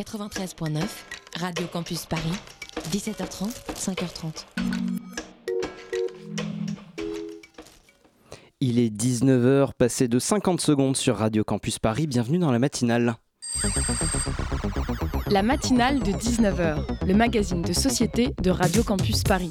93.9, Radio Campus Paris, 17h30, 5h30. Il est 19h, passé de 50 secondes sur Radio Campus Paris. Bienvenue dans la matinale. La matinale de 19h, le magazine de société de Radio Campus Paris.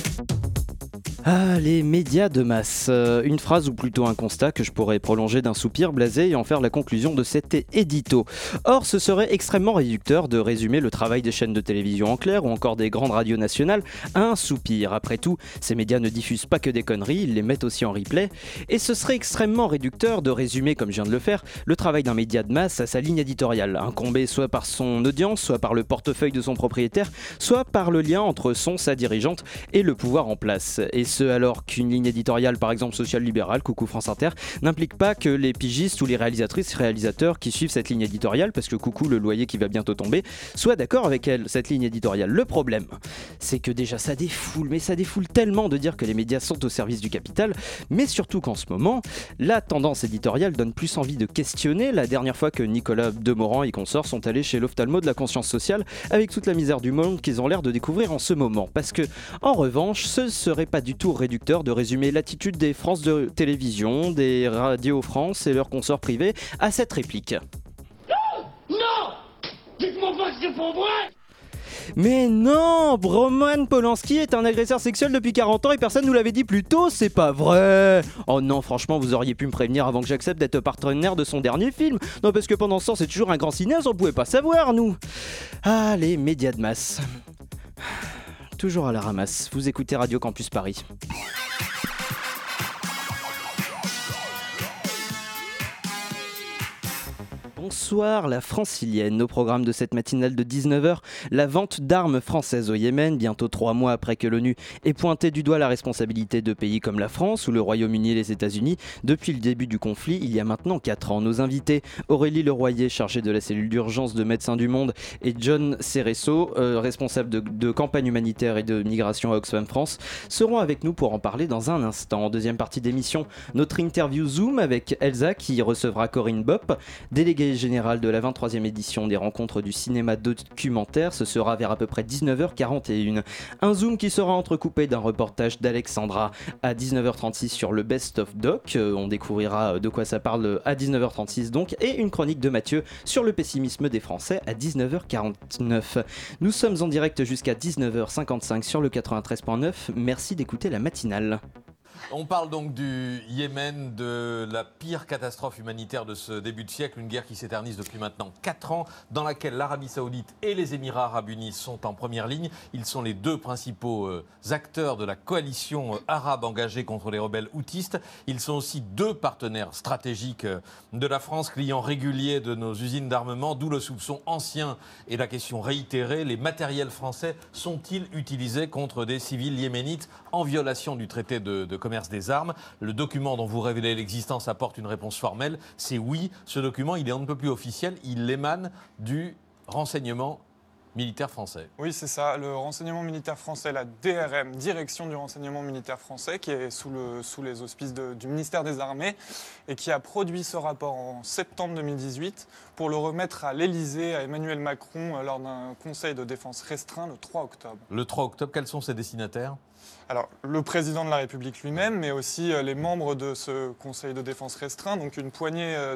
Ah, les médias de masse. Euh, une phrase ou plutôt un constat que je pourrais prolonger d'un soupir blasé et en faire la conclusion de cet édito. Or, ce serait extrêmement réducteur de résumer le travail des chaînes de télévision en clair ou encore des grandes radios nationales à un soupir. Après tout, ces médias ne diffusent pas que des conneries, ils les mettent aussi en replay. Et ce serait extrêmement réducteur de résumer, comme je viens de le faire, le travail d'un média de masse à sa ligne éditoriale, incombé soit par son audience, soit par le portefeuille de son propriétaire, soit par le lien entre son, sa dirigeante et le pouvoir en place. Ce alors qu'une ligne éditoriale, par exemple social-libérale, coucou France Inter, n'implique pas que les pigistes ou les réalisatrices, réalisateurs qui suivent cette ligne éditoriale, parce que coucou le loyer qui va bientôt tomber, soient d'accord avec elle, cette ligne éditoriale. Le problème, c'est que déjà ça défoule, mais ça défoule tellement de dire que les médias sont au service du capital, mais surtout qu'en ce moment, la tendance éditoriale donne plus envie de questionner. La dernière fois que Nicolas Demorand et consorts sont allés chez l'ophtalmo de la conscience sociale avec toute la misère du monde qu'ils ont l'air de découvrir en ce moment. Parce que, en revanche, ce serait pas du tout réducteur de résumer l'attitude des France de télévision, des radios France et leurs consorts privés à cette réplique. Non Dites-moi pas que c'est pour moi mais non Roman Polanski est un agresseur sexuel depuis 40 ans et personne nous l'avait dit plus tôt, c'est pas vrai Oh non, franchement, vous auriez pu me prévenir avant que j'accepte d'être partenaire de son dernier film. Non, parce que pendant ce temps, c'est toujours un grand cinéaste, on pouvait pas savoir, nous Ah, les médias de masse toujours à la ramasse. Vous écoutez Radio Campus Paris. Bonsoir la francilienne. Au programme de cette matinale de 19h, la vente d'armes françaises au Yémen, bientôt trois mois après que l'ONU ait pointé du doigt la responsabilité de pays comme la France ou le Royaume-Uni et les États-Unis depuis le début du conflit, il y a maintenant quatre ans. Nos invités, Aurélie Leroyer, chargée de la cellule d'urgence de Médecins du Monde, et John Cereso, euh, responsable de, de, campagne humanitaire et de migration à Oxfam France, seront avec nous pour en parler dans un instant. En deuxième partie d'émission, notre interview Zoom avec Elsa qui recevra Corinne Bopp, déléguée général de la 23e édition des rencontres du cinéma documentaire. Ce sera vers à peu près 19h41. Un zoom qui sera entrecoupé d'un reportage d'Alexandra à 19h36 sur le Best of Doc. Euh, on découvrira de quoi ça parle à 19h36 donc. Et une chronique de Mathieu sur le pessimisme des Français à 19h49. Nous sommes en direct jusqu'à 19h55 sur le 93.9. Merci d'écouter la matinale. On parle donc du Yémen, de la pire catastrophe humanitaire de ce début de siècle, une guerre qui s'éternise depuis maintenant 4 ans, dans laquelle l'Arabie saoudite et les Émirats arabes unis sont en première ligne. Ils sont les deux principaux euh, acteurs de la coalition euh, arabe engagée contre les rebelles houtistes. Ils sont aussi deux partenaires stratégiques euh, de la France, clients réguliers de nos usines d'armement, d'où le soupçon ancien et la question réitérée, les matériels français sont-ils utilisés contre des civils yéménites en violation du traité de, de des armes. Le document dont vous révélez l'existence apporte une réponse formelle. C'est oui. Ce document, il est un peu plus officiel. Il émane du renseignement militaire français. Oui, c'est ça, le renseignement militaire français, la DRM, Direction du renseignement militaire français, qui est sous, le, sous les auspices du ministère des Armées, et qui a produit ce rapport en septembre 2018 pour le remettre à l'Élysée, à Emmanuel Macron, euh, lors d'un conseil de défense restreint le 3 octobre. Le 3 octobre, quels sont ses destinataires? Alors, le président de la République lui-même, mais aussi euh, les membres de ce Conseil de défense restreint, donc une poignée euh,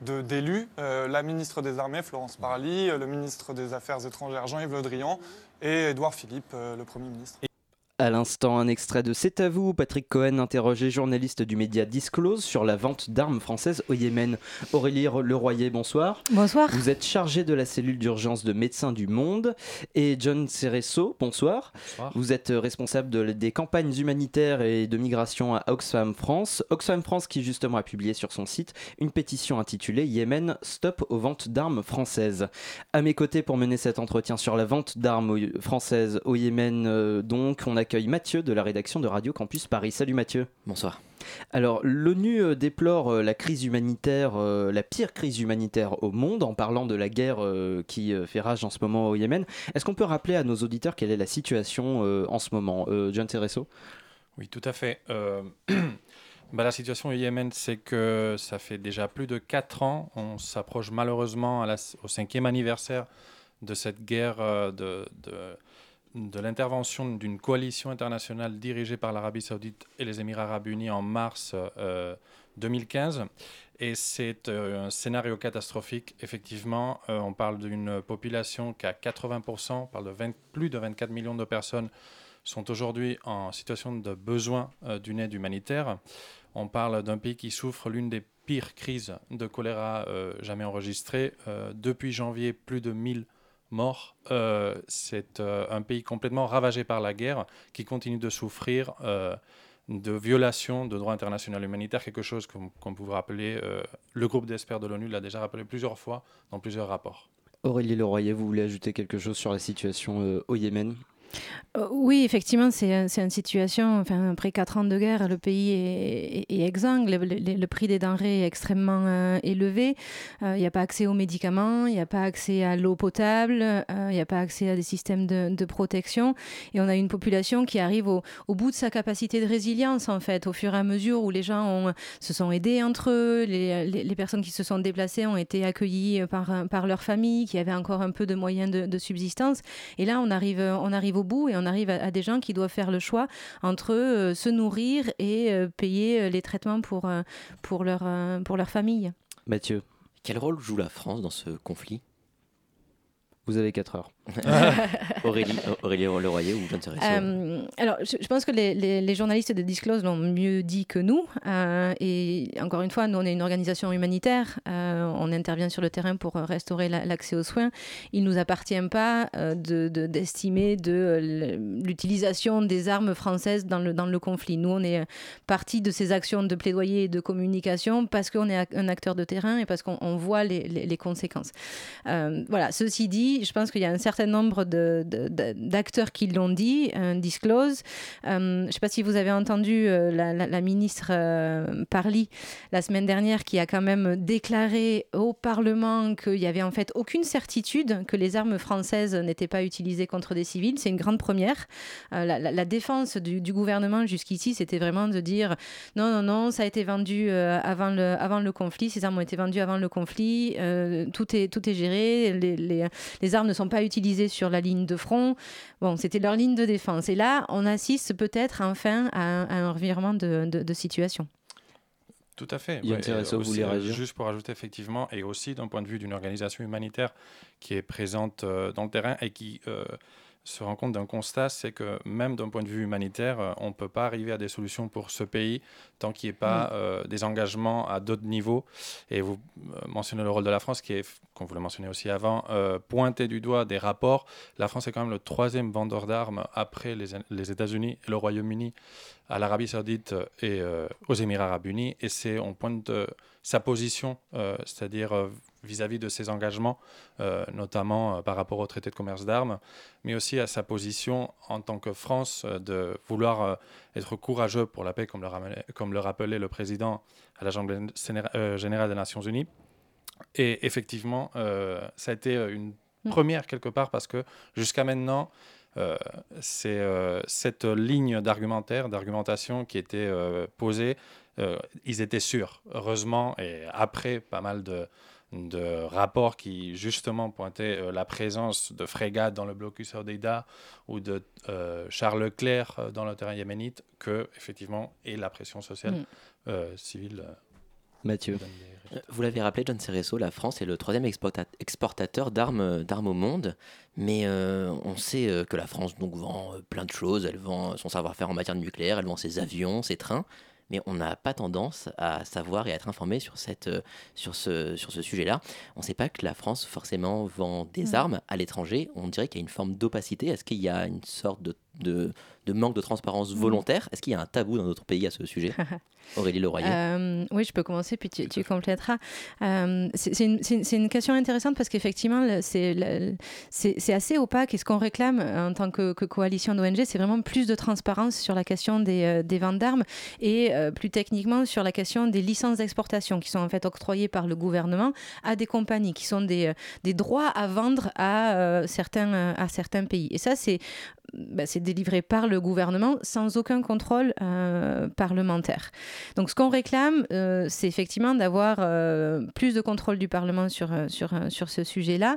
d'élus, de, de, la ministre des Armées, Florence Parly, le ministre des Affaires étrangères, Jean-Yves Le Drian, et Édouard Philippe, le Premier ministre. À l'instant, un extrait de C'est à vous. Patrick Cohen, interrogé journaliste du média Disclose sur la vente d'armes françaises au Yémen. Aurélie Leroyer, bonsoir. Bonsoir. Vous êtes chargé de la cellule d'urgence de Médecins du Monde. Et John Cereso, bonsoir. bonsoir. Vous êtes responsable de, des campagnes humanitaires et de migration à Oxfam France. Oxfam France qui justement a publié sur son site une pétition intitulée Yémen, stop aux ventes d'armes françaises. À mes côtés pour mener cet entretien sur la vente d'armes françaises au Yémen, euh, donc, on a j'accueille Mathieu de la rédaction de Radio Campus Paris. Salut Mathieu. Bonsoir. Alors, l'ONU euh, déplore euh, la crise humanitaire, euh, la pire crise humanitaire au monde, en parlant de la guerre qui fait rage en ce moment au Yémen. Est-ce qu'on peut rappeler à nos auditeurs quelle est la situation en ce moment John Tereso Oui, tout à fait. Bah, la situation au Yémen, c'est que ça fait déjà plus de 4 ans. On s'approche malheureusement au cinquième anniversaire de cette guerre de, de de l'intervention d'une coalition internationale dirigée par l'Arabie saoudite et les Émirats arabes unis en mars 2015. Euh, et c'est euh, un scénario catastrophique. Effectivement, euh, on parle d'une population qui a 80%, on parle de plus de 24 millions de personnes sont aujourd'hui en situation de besoin d'une aide humanitaire. On parle d'un pays qui souffre l'une des pires crises de choléra jamais enregistrées. depuis janvier, plus de 1000 morts. Euh, c'est euh, un pays complètement ravagé par la guerre qui continue de souffrir euh, de violations de droit international humanitaire, quelque chose qu'on peut rappeler, le groupe d'experts de l'ONU l'a déjà rappelé plusieurs fois dans plusieurs rapports. Aurélie Leroyer, vous voulez ajouter quelque chose sur la situation au Yémen? euh, oui, effectivement, c'est une situation, après quatre ans de guerre, le pays est, exsangue, le, prix des denrées est extrêmement euh, élevé, euh, il n'y a pas accès aux médicaments, il n'y a pas accès à l'eau potable, il n'y a pas accès à des systèmes de, protection, et on a une population qui arrive au, bout de sa capacité de résilience, en fait, au fur et à mesure où les gens se sont aidés entre eux, les, personnes qui se sont déplacées ont été accueillies par, par leur famille, qui avaient encore un peu de moyens de, de subsistance, et là, on arrive, on arrive au bout et on arrive à, des gens qui doivent faire le choix entre euh, se nourrir et euh, payer euh, les traitements pour, pour, leur, pour leur famille. Mathieu. Quel rôle joue la France dans ce conflit? Vous avez 4 heures. Aurélie, Aurélie Leroyer ou John euh, Alors, je, pense que les, les, journalistes de Disclose l'ont mieux dit que nous. Euh, et encore une fois, nous, on est une organisation humanitaire. Euh, on intervient sur le terrain pour restaurer l'accès aux soins. Il ne nous appartient pas d'estimer de, l'utilisation des armes françaises dans le, dans le conflit. Nous, on est partie de ces actions de plaidoyer et de communication parce qu'on est un acteur de terrain et parce qu'on voit les, les conséquences. voilà, ceci dit, je pense qu'il y a un certain certain nombre d'acteurs qui l'ont dit, un disclose. Euh, je ne sais pas si vous avez entendu euh, la, ministre euh, Parly la semaine dernière qui a quand même déclaré au Parlement qu'il n'y avait en fait aucune certitude que les armes françaises n'étaient pas utilisées contre des civils. C'est une grande première. La, défense du, gouvernement jusqu'ici, c'était vraiment de dire non, non, non, ça a été vendu avant, le, avant le conflit, ces armes ont été vendues avant le conflit, tout, est, tout est géré, les, les, les armes ne sont pas utilisées sur la ligne de front. Bon, c'était leur ligne de défense. Et là, on assiste peut-être enfin à un, revirement de, situation. Tout à fait. Il intéressant, vous voulez réagir Juste pour ajouter effectivement, et aussi d'un point de vue d'une organisation humanitaire qui est présente euh, dans le terrain et qui euh, se rend compte d'un constat, c'est que même d'un point de vue humanitaire, euh, on ne peut pas arriver à des solutions pour ce pays tant qu'il n'y ait pas mm. euh, des engagements à d'autres niveaux. Et vous euh, mentionnez le rôle de la France, qui est, comme vous le mentionnez aussi avant, pointé du doigt des rapports. La France est quand même le troisième vendeur d'armes après les, les États-Unis et le Royaume-Uni à l'Arabie saoudite et aux Émirats arabes unis. Et c'est, on pointe sa position, c'est-à-dire vis-à-vis de ses engagements, euh, notamment euh, par rapport au traité de commerce d'armes, mais aussi à sa position en tant que France euh, de vouloir être courageux pour la paix, comme le, comme le rappelait le président à l'Assemblée générale des Nations Unies. Et effectivement, ça a été une mm. première quelque part parce que jusqu'à maintenant, c'est cette ligne d'argumentaire, d'argumentation qui était posée, ils étaient sûrs, heureusement, et après pas mal de, de rapports qui justement pointaient euh, la présence de frégates dans le blocus Hodeida ou de euh, Charles Leclerc euh, dans le terrain yéménite que effectivement et la pression sociale mm. civile. Mathieu. Vous l'avez rappelé, John Cereso, la France est le troisième exportateur d'armes, d'armes au monde, mais on sait que la France donc, vend plein de choses, elle vend son savoir-faire en matière de nucléaire, elle vend ses avions, ses trains, mais on n'a pas tendance à savoir et à être informé sur, cette, euh, sur ce, sur ce sujet-là. On ne sait pas que la France forcément vend des mm. armes à l'étranger. On dirait qu'il y a une forme d'opacité. Est-ce qu'il y a une sorte de, de, de manque de transparence volontaire. Est-ce qu'il y a un tabou dans notre pays à ce sujet Aurélie Leroyer euh, Oui, je peux commencer, puis tu, tu compléteras. Euh, c'est une, une, question intéressante parce qu'effectivement, c'est assez opaque. Et ce qu'on réclame en tant que, que coalition d'ONG, c'est vraiment plus de transparence sur la question des, euh, des ventes d'armes et euh, plus techniquement sur la question des licences d'exportation qui sont en fait octroyées par le gouvernement à des compagnies, qui sont des, des droits à vendre à, certains, à certains pays. Et ça, c'est bah, délivré par le gouvernement sans aucun contrôle euh, parlementaire. Donc ce qu'on réclame, euh, c'est effectivement d'avoir euh, plus de contrôle du Parlement sur, sur, sur ce sujet-là.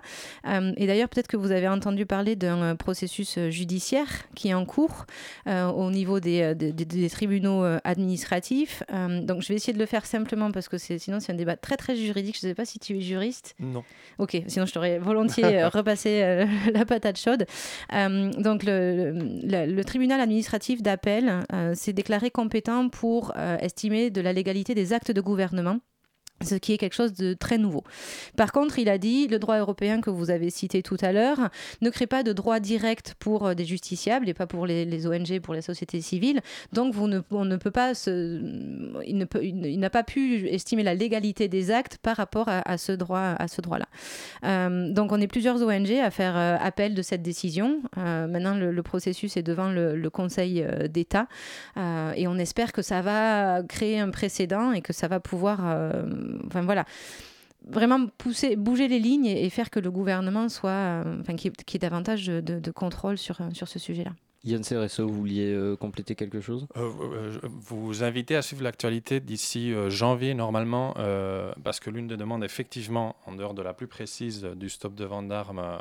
et d'ailleurs, peut-être que vous avez entendu parler d'un processus judiciaire qui est en cours au niveau des, des, des tribunaux administratifs. donc je vais essayer de le faire simplement parce que sinon c'est un débat très très juridique. Je ne sais pas si tu es juriste. Non. Ok, sinon je t'aurais volontiers repassé la patate chaude. donc le, le, tribunal administratif d'appel euh, s'est déclaré compétent pour euh, estimer de la légalité des actes de gouvernement ce qui est quelque chose de très nouveau. Par contre, il a dit, le droit européen que vous avez cité tout à l'heure ne crée pas de droit direct pour euh, des justiciables et pas pour les, ONG, pour les sociétés civiles. Donc, on ne peut pas il, n'a pas pu estimer la légalité des actes par rapport à, ce droit, à ce droit-là. Euh, donc, on est plusieurs ONG à faire euh, appel de cette décision. maintenant, le, processus est devant le Conseil d'État et on espère que ça va créer un précédent et que ça va pouvoir enfin voilà vraiment pousser, bouger les lignes et, faire que le gouvernement soit, euh, enfin, qu'il y, ait davantage de, contrôle sur, sur ce sujet-là. Yann Cereso, vous vouliez euh, compléter quelque chose? Euh, Vous invitez à suivre l'actualité d'ici janvier normalement, parce que l'une des demandes, effectivement, en dehors de la plus précise du stop de vente d'armes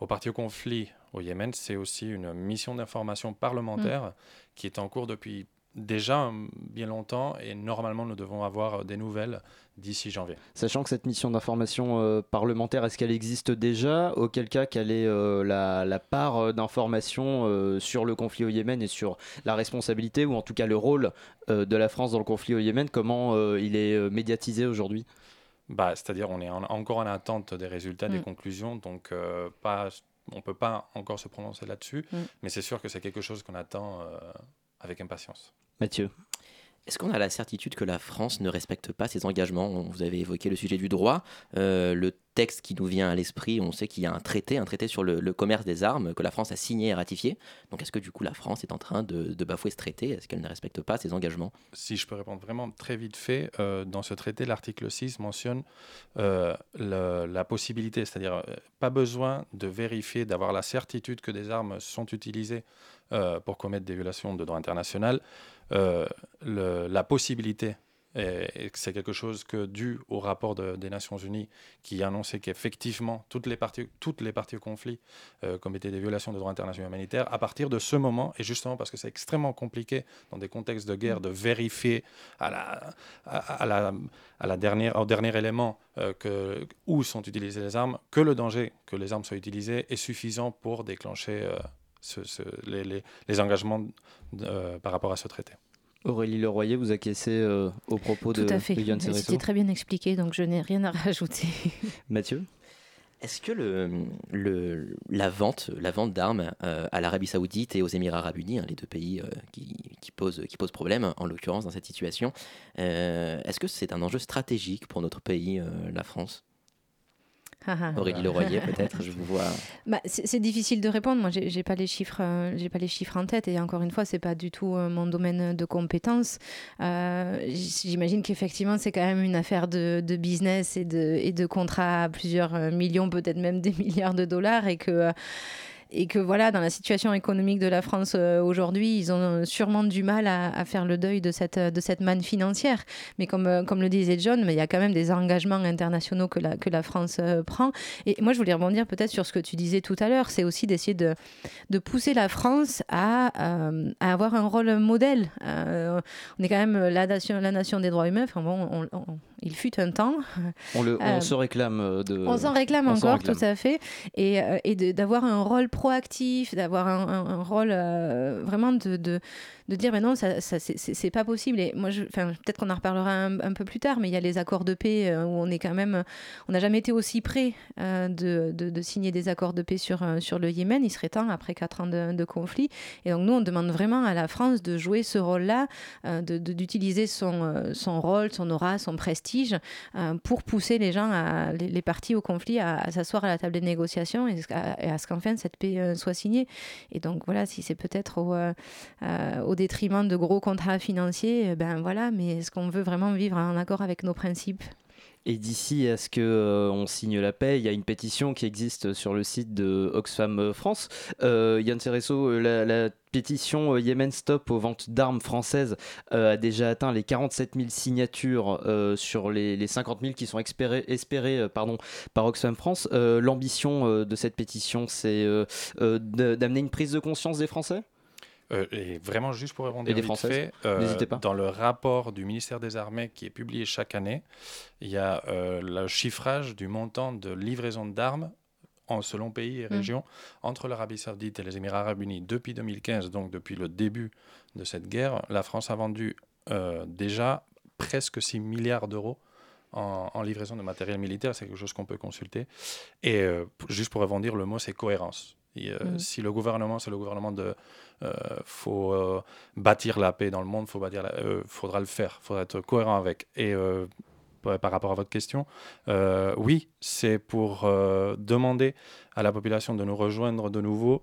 au parti au conflit au Yémen, c'est aussi une mission d'information parlementaire mm. qui est en cours depuis déjà bien longtemps et normalement nous devons avoir des nouvelles d'ici janvier. Sachant que cette mission d'information euh, parlementaire, est-ce qu'elle existe déjà? Auquel cas, quelle est euh, la, part euh, d'information sur le conflit au Yémen et sur la responsabilité ou en tout cas le rôle de la France dans le conflit au Yémen? Comment il est médiatisé aujourd'hui? Bah, C'est-à-dire on est encore en attente des résultats, des mm. conclusions, donc pas, on ne peut pas encore se prononcer là-dessus, mm. mais c'est sûr que c'est quelque chose qu'on attend avec impatience. Mathieu est-ce qu'on a la certitude que la France ne respecte pas ses engagements? Vous avez évoqué le sujet du droit. Euh, le texte qui nous vient à l'esprit, on sait qu'il y a un traité, un traité sur le, commerce des armes que la France a signé et ratifié. Donc est-ce que du coup la France est en train de, bafouer ce traité? Est-ce qu'elle ne respecte pas ses engagements? Si je peux répondre vraiment très vite fait, euh, dans ce traité, l'article 6 mentionne euh, la possibilité, c'est-à-dire pas besoin de vérifier, d'avoir la certitude que des armes sont utilisées pour commettre des violations de droit international. Euh, la possibilité et c'est quelque chose que, dû au rapport des Nations Unies, qui annonçait qu'effectivement, toutes les parties, toutes les parties au conflit euh, commettaient des violations de droit international humanitaire, à partir de ce moment, et justement parce que c'est extrêmement compliqué dans des contextes de guerre de vérifier à la, dernière, au dernier élément euh, où sont utilisées les armes, que le danger que les armes soient utilisées est suffisant pour déclencher les, engagements euh, par rapport à ce traité. Aurélie Leroyer, vous acquiescez euh, au propos Tout de, à fait. C'était très bien expliqué, donc je n'ai rien à rajouter. Mathieu? Est-ce que le, la vente, la vente d'armes euh, à l'Arabie Saoudite et aux Émirats Arabes Unis, hein, les deux pays qui, posent, qui posent problème en l'occurrence dans cette situation, est-ce que c'est un enjeu stratégique pour notre pays, la France? Aurélie Leroyer, peut-être, je vous vois. Bah, c'est difficile de répondre. Moi, j'ai pas les chiffres, euh, j'ai pas les chiffres en tête. Et encore une fois, c'est pas du tout euh, mon domaine de compétences. Euh, j'imagine qu'effectivement, c'est quand même une affaire de, de, business et de, et de contrats à plusieurs millions, peut-être même des milliards de dollars, et que et que voilà, dans la situation économique de la France euh, aujourd'hui, ils ont sûrement du mal à, faire le deuil de cette, de cette manne financière. Mais comme, euh, comme le disait John, il y a quand même des engagements internationaux que la, que la France euh, prend. Et moi, je voulais rebondir peut-être sur ce que tu disais tout à l'heure, c'est aussi d'essayer de, de pousser la France à, à avoir un rôle modèle. on est quand même la nation, la nation des droits humains. Enfin bon, Il fut un temps. On, le, on se réclame de. On s'en réclame encore, tout à fait. Et, et d'avoir un rôle proactif, d'avoir un, un, rôle vraiment de, de de dire mais non ça, ça c'est pas possible. Et moi peut-être qu'on en reparlera un, peu plus tard mais il y a les accords de paix où on est quand même on n'a jamais été aussi près de, de, de, signer des accords de paix sur, sur le Yémen. Il serait temps après quatre ans de, conflit. Et donc nous on demande vraiment à la France de jouer ce rôle-là, euh, d'utiliser son, euh, son rôle, son aura, son prestige euh, pour pousser les gens, les, partis au conflit à, s'asseoir à la table des négociations et à, ce qu'enfin cette paix soit signée. Et donc voilà, si c'est peut-être au, au détriment de gros contrats financiers, ben voilà, mais est-ce qu'on veut vraiment vivre en accord avec nos principes? Et d'ici à ce qu'on euh, signe la paix, il y a une pétition qui existe sur le site de Oxfam France. Euh, Yann Cereso, euh, la, pétition Yemen Stop aux ventes d'armes françaises a déjà atteint les 47 000 signatures sur les, 50 000 qui sont espérées, espérées pardon, par Oxfam France. L'ambition de cette pétition, c'est d'amener une prise de conscience des Français? Euh, et vraiment, juste pour répondre vite fait, euh, pas. dans le rapport du ministère des Armées qui est publié chaque année, il y a euh, le chiffrage du montant de livraison d'armes en, selon pays et mm. régions entre l'Arabie Saoudite et les Émirats Arabes Unis depuis 2015, donc depuis le début de cette guerre. La France a vendu déjà presque 6 milliards d'euros en, livraison de matériel militaire. C'est quelque chose qu'on peut consulter. Et juste pour rebondir, le mot c'est cohérence. Mm. Si le gouvernement, c'est le gouvernement de euh, faut euh, bâtir la paix dans le monde, faut bâtir euh, faudra le faire, faudra être cohérent avec. Et par rapport à votre question, oui, c'est pour demander à la population de nous rejoindre de nouveau,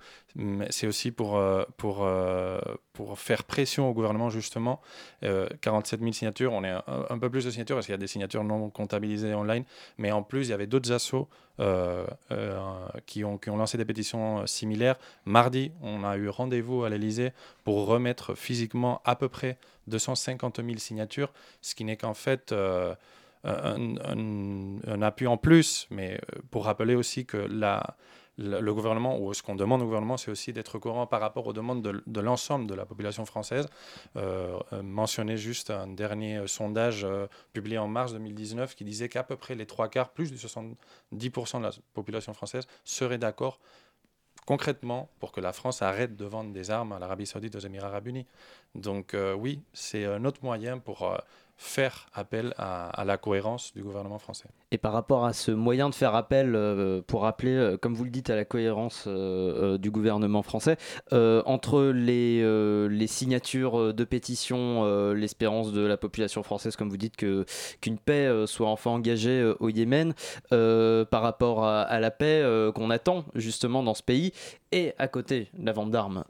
c'est aussi pour, pour, pour faire pression au gouvernement, justement. 47 000 signatures, on est un, peu plus de signatures parce qu'il y a des signatures non comptabilisées online, mais en plus, il y avait d'autres assos qui, ont, qui ont lancé des pétitions similaires. Mardi, on a eu rendez-vous à l'Elysée pour remettre physiquement à peu près 250 000 signatures, ce qui n'est qu'en fait euh, un, appui en plus, mais euh, pour rappeler aussi que le gouvernement, ou ce qu'on demande au gouvernement, c'est aussi d'être courant par rapport aux demandes de, l'ensemble de la population française. Euh, mentionner juste un dernier sondage publié en mars 2019 qui disait qu'à peu près les trois quarts, plus de 70% de la population française, seraient d'accord concrètement pour que la France arrête de vendre des armes à l'Arabie saoudite aux Émirats arabes unis. Donc euh, oui, c'est un autre moyen pour euh, faire appel à, la cohérence du gouvernement français. Et par rapport à ce moyen de faire appel, euh, pour rappeler, euh, comme vous le dites, à la cohérence euh, du gouvernement français, entre les, les, signatures de pétition, l'espérance de la population française, comme vous dites, que, qu'une paix soit enfin engagée au Yémen, par rapport à, la paix qu'on attend justement dans ce pays, et à côté la vente d'armes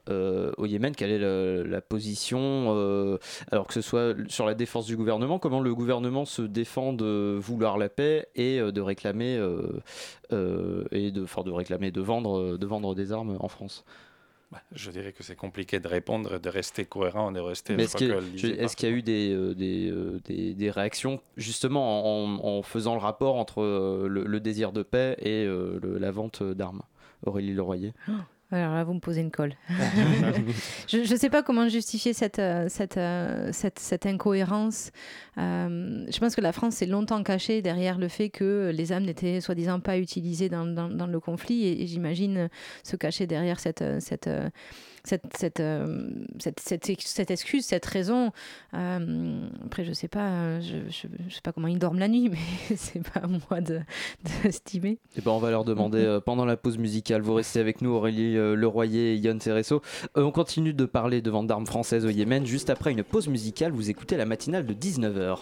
au Yémen, quelle est la position, alors que ce soit sur la défense du gouvernement, comment le gouvernement se défend de vouloir la paix et euh, de réclamer euh, euh, et de, de réclamer de vendre, de vendre des armes en France? Bah, je dirais que c'est compliqué de répondre, de rester cohérent, de rester. est-ce qu'il y, a eu des, des, des, réactions justement en, faisant le rapport entre le, désir de paix et la vente d'armes? Aurélie Leroyer oh, alors là, vous me posez une colle. je ne sais pas comment justifier cette, euh, cette, euh, cette, cette incohérence. Euh, je pense que la France s'est longtemps cachée derrière le fait que les âmes n'étaient soi-disant pas utilisées dans, dans, dans le conflit et, et j'imagine se cacher derrière cette, cette, cette, euh, cette, cette, cette, excuse, cette raison. Euh, après, je sais pas, je, je, sais pas comment ils dorment la nuit, mais c'est pas à moi de, d'estimer. Et eh ben, on va leur demander euh, pendant la pause musicale. Vous restez avec nous, Aurélie Leroyer et Yann Cereso. on continue de parler de vente d'armes françaises au Yémen. Juste après une pause musicale, vous écoutez la matinale de 19h.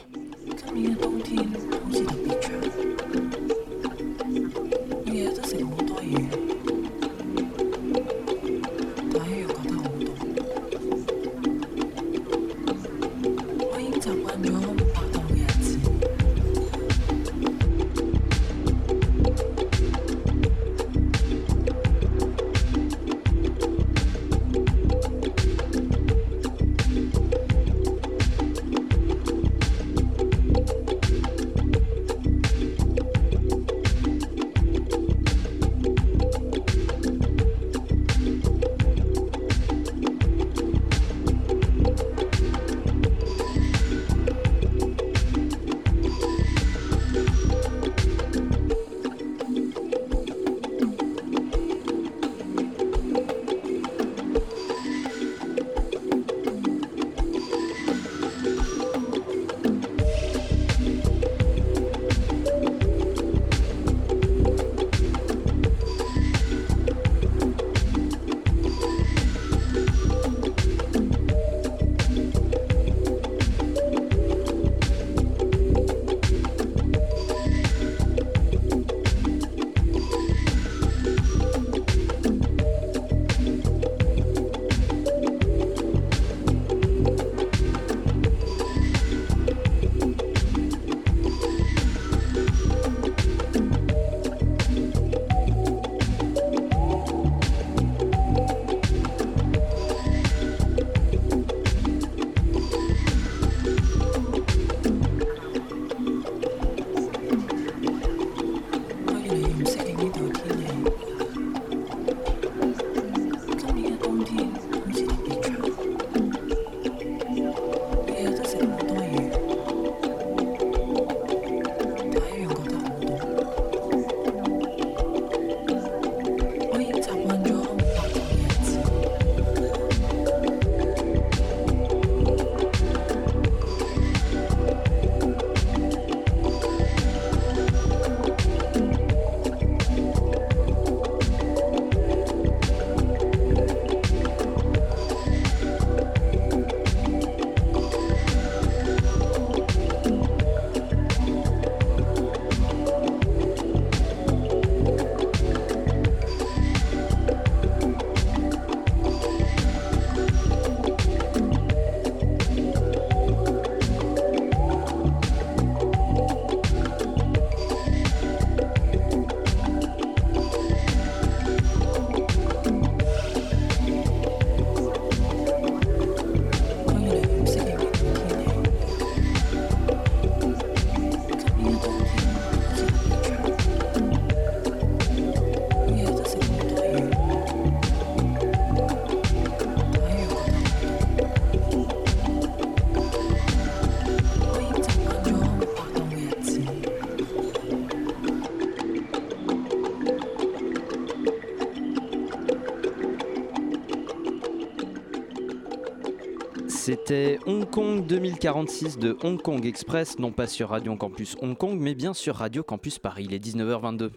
C'était Hong Kong 2046 de Hong Kong Express, non pas sur Radio Campus Hong Kong, mais bien sur Radio Campus Paris. Il est 19h22.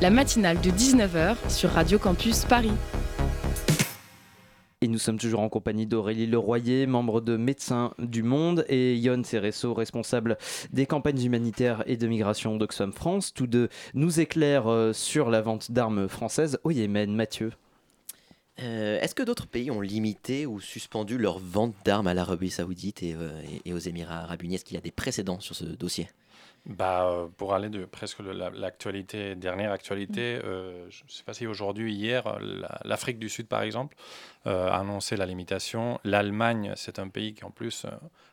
La matinale de 19h sur Radio Campus Paris. Et nous sommes toujours en compagnie d'Aurélie Leroyer, membre de Médecins du Monde, et Yon Cereso, responsable des campagnes humanitaires et de migration d'Oxfam France. Tous deux nous éclairent euh, sur la vente d'armes françaises au Yémen. Mathieu euh, Est-ce que d'autres pays ont limité ou suspendu leur vente d'armes à l'Arabie Saoudite et, euh, et, aux Émirats Arabes Unis? Est-ce qu'il y a des précédents sur ce dossier? Bah, euh, pour aller de presque l'actualité, dernière actualité, euh, je ne sais pas si aujourd'hui, hier, l'Afrique du Sud, par exemple, euh, a annoncé la limitation. L'Allemagne, c'est un pays qui, en plus,